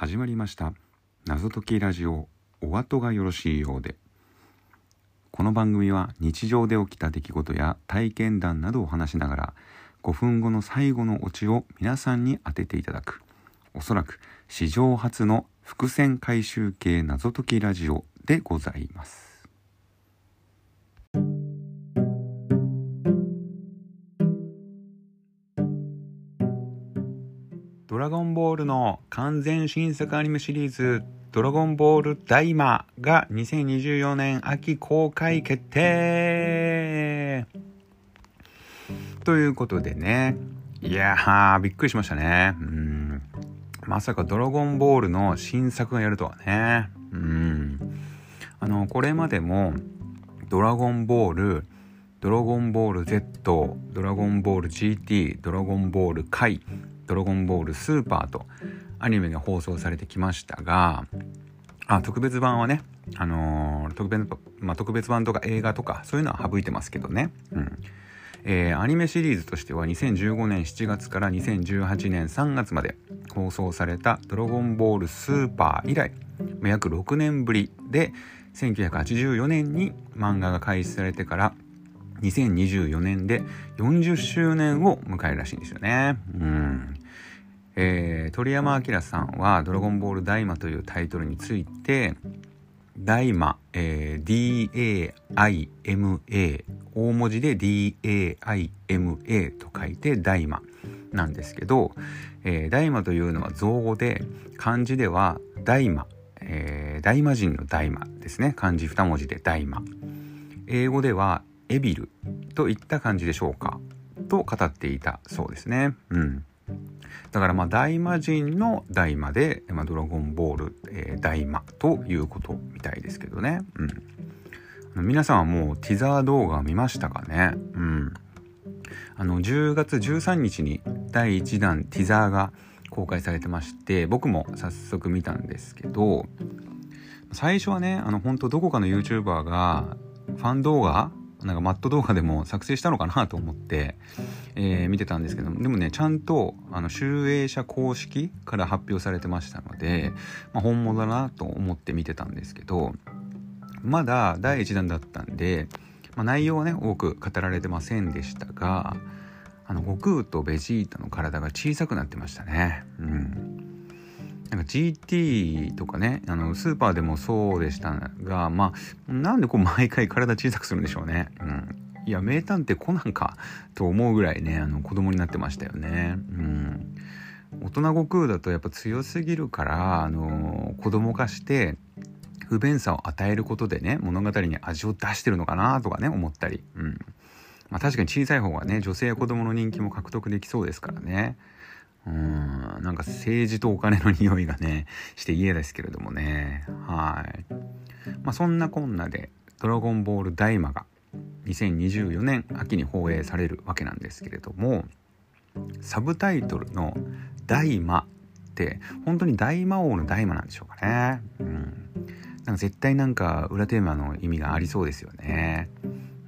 始まりました。謎解きラジオお後がよろしいようで。この番組は日常で起きた出来事や体験談などを話しながら5分後の最後のオチを皆さんに当てていただく。おそらく史上初の伏線回収系謎解きラジオでございます。ラゴンボールの完全新作アニメシリーズドラゴンボールダイマが2024年秋公開決定。ということでね。いやーびっくりしましたね。うん。まさかドラゴンボールの新作がやるとはね。うん。あのこれまでもドラゴンボールドラゴンボール Z ドラゴンボール GT ドラゴンボールイドラゴンボールスーパーとアニメが放送されてきましたが、あ、特別版はね、あのー、特別、まあ、特別版とか映画とかそういうのは省いてますけどね。うん。えー、アニメシリーズとしては2015年7月から2018年3月まで放送されたドラゴンボールスーパー以来、約6年ぶりで1984年に漫画が開始されてから2024年で40周年を迎えるらしいんですよね。うん。えー、鳥山明さんは「ドラゴンボールダイマ」というタイトルについてダイマ、えー、DAIMA 大文字で DAIMA と書いてダイマなんですけど、えー、ダイマというのは造語で漢字ではダイマ、えー、大魔神の大魔ですね。漢字2文字で大魔。英語ではエビルといった感じでしょうかと語っていたそうですね。うん。だからまあ大魔神の大魔で、まあ、ドラゴンボール、えー、大魔ということみたいですけどね。うん。皆さんはもうティザー動画見ましたかね？うん。あの、10月13日に第1弾ティザーが公開されてまして、僕も早速見たんですけど、最初はね、あの、本当どこかの YouTuber がファン動画なんかマット動画でも作成したのかなと思って、えー、見てたんですけども、でもね、ちゃんと、あの、集英社公式から発表されてましたので、まあ、本物だなと思って見てたんですけど、まだ第1弾だったんで、まあ、内容はね、多く語られてませんでしたが、あの、悟空とベジータの体が小さくなってましたね。うん。なんか GT とかね、あの、スーパーでもそうでしたが、まあ、なんでこう毎回体小さくするんでしょうね。うん。いや、名探偵コナンかと思うぐらいね、あの、子供になってましたよね。うん。大人悟空だとやっぱ強すぎるから、あの、子供化して、不便さを与えることでね、物語に味を出してるのかなとかね、思ったり。うん。まあ確かに小さい方がね、女性や子供の人気も獲得できそうですからね。うん、なんか政治とお金の匂いがね、して嫌ですけれどもね。はい。まあそんなこんなで、ドラゴンボール大魔が2024年秋に放映されるわけなんですけれども、サブタイトルの大魔って本当に大魔王の大魔なんでしょうかね。うん。なんか絶対なんか裏テーマの意味がありそうですよね。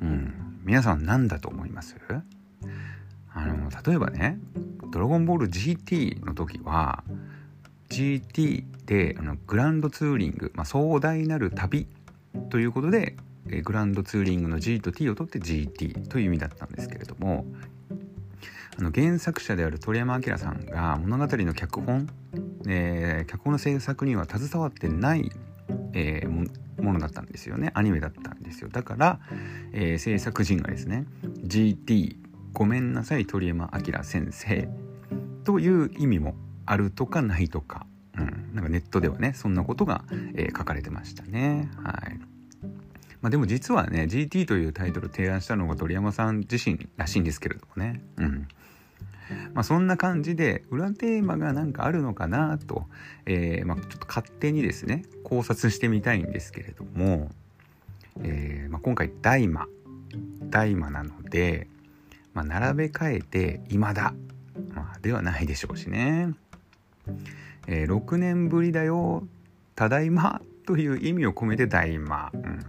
うん。皆さん何だと思います？あの、例えばね、ドラゴンボール GT の時は GT であのグランドツーリング、まあ、壮大なる旅ということでえグランドツーリングの G と T を取って GT という意味だったんですけれどもあの原作者である鳥山明さんが物語の脚本、えー、脚本の制作には携わってない、えー、ものだったんですよね。アニメだったんですよ。だから、えー、制作陣がですね GT ごめんなさい鳥山明先生。という意味もあるとかないとか、うん、なんかネットではねそんなことが、えー、書かれてましたね。はい。まあでも実はね GT というタイトルを提案したのが鳥山さん自身らしいんですけれどもね。うん。まあ、そんな感じで裏テーマが何かあるのかなと、えー、まあ、ちょっと勝手にですね考察してみたいんですけれども、えー、まあ、今回大魔大魔なので、まあ、並べ替えて今だ、まあ、ではないでしょうしね、えー、6年ぶりだよ。ただいま。という意味を込めて大魔、うんうん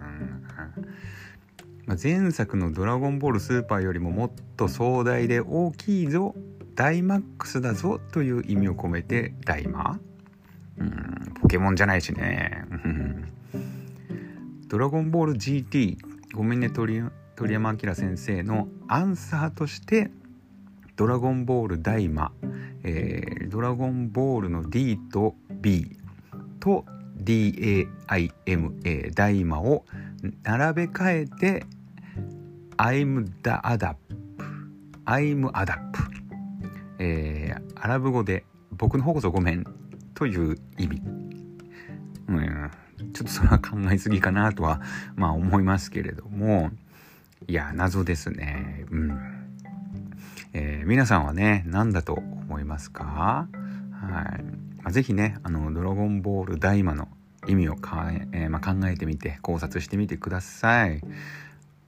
まあ、前作の「ドラゴンボールスーパー」よりももっと壮大で大きいぞ。ダイマックスだぞ。という意味を込めて大魔、うんポケモンじゃないしね。ドラゴンボール GT ごめんね鳥鳥山明先生のアンサーとしてドラゴンボール大魔、えー、ドラゴンボールの D と B と DAIMA 大魔を並べ替えて I'm the ADAP I'm ADAP えー、アラブ語で僕の方こそごめんという意味。うん、ちょっとそれは考えすぎかなとは、まあ思いますけれども、いや、謎ですね。うん。えー、皆さんはね、何だと思いますか？はい。まあ、ぜひね、あの、ドラゴンボール大魔の意味をか、えー、まあ、考えてみて、考察してみてください。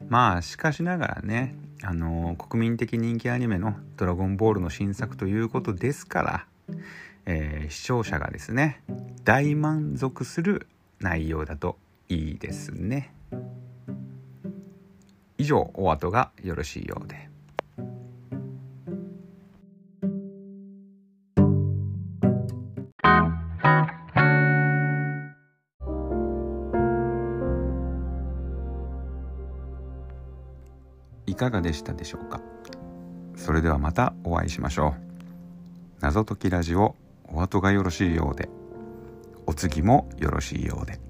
まあ、しかしながらね、あの国民的人気アニメの「ドラゴンボール」の新作ということですから、えー、視聴者がですね大満足する内容だといいですね以上お後がよろしいようで。いかがでしたでしょうか？それではまたお会いしましょう。謎解きラジオお後がよろしいようで。お次もよろしいようで。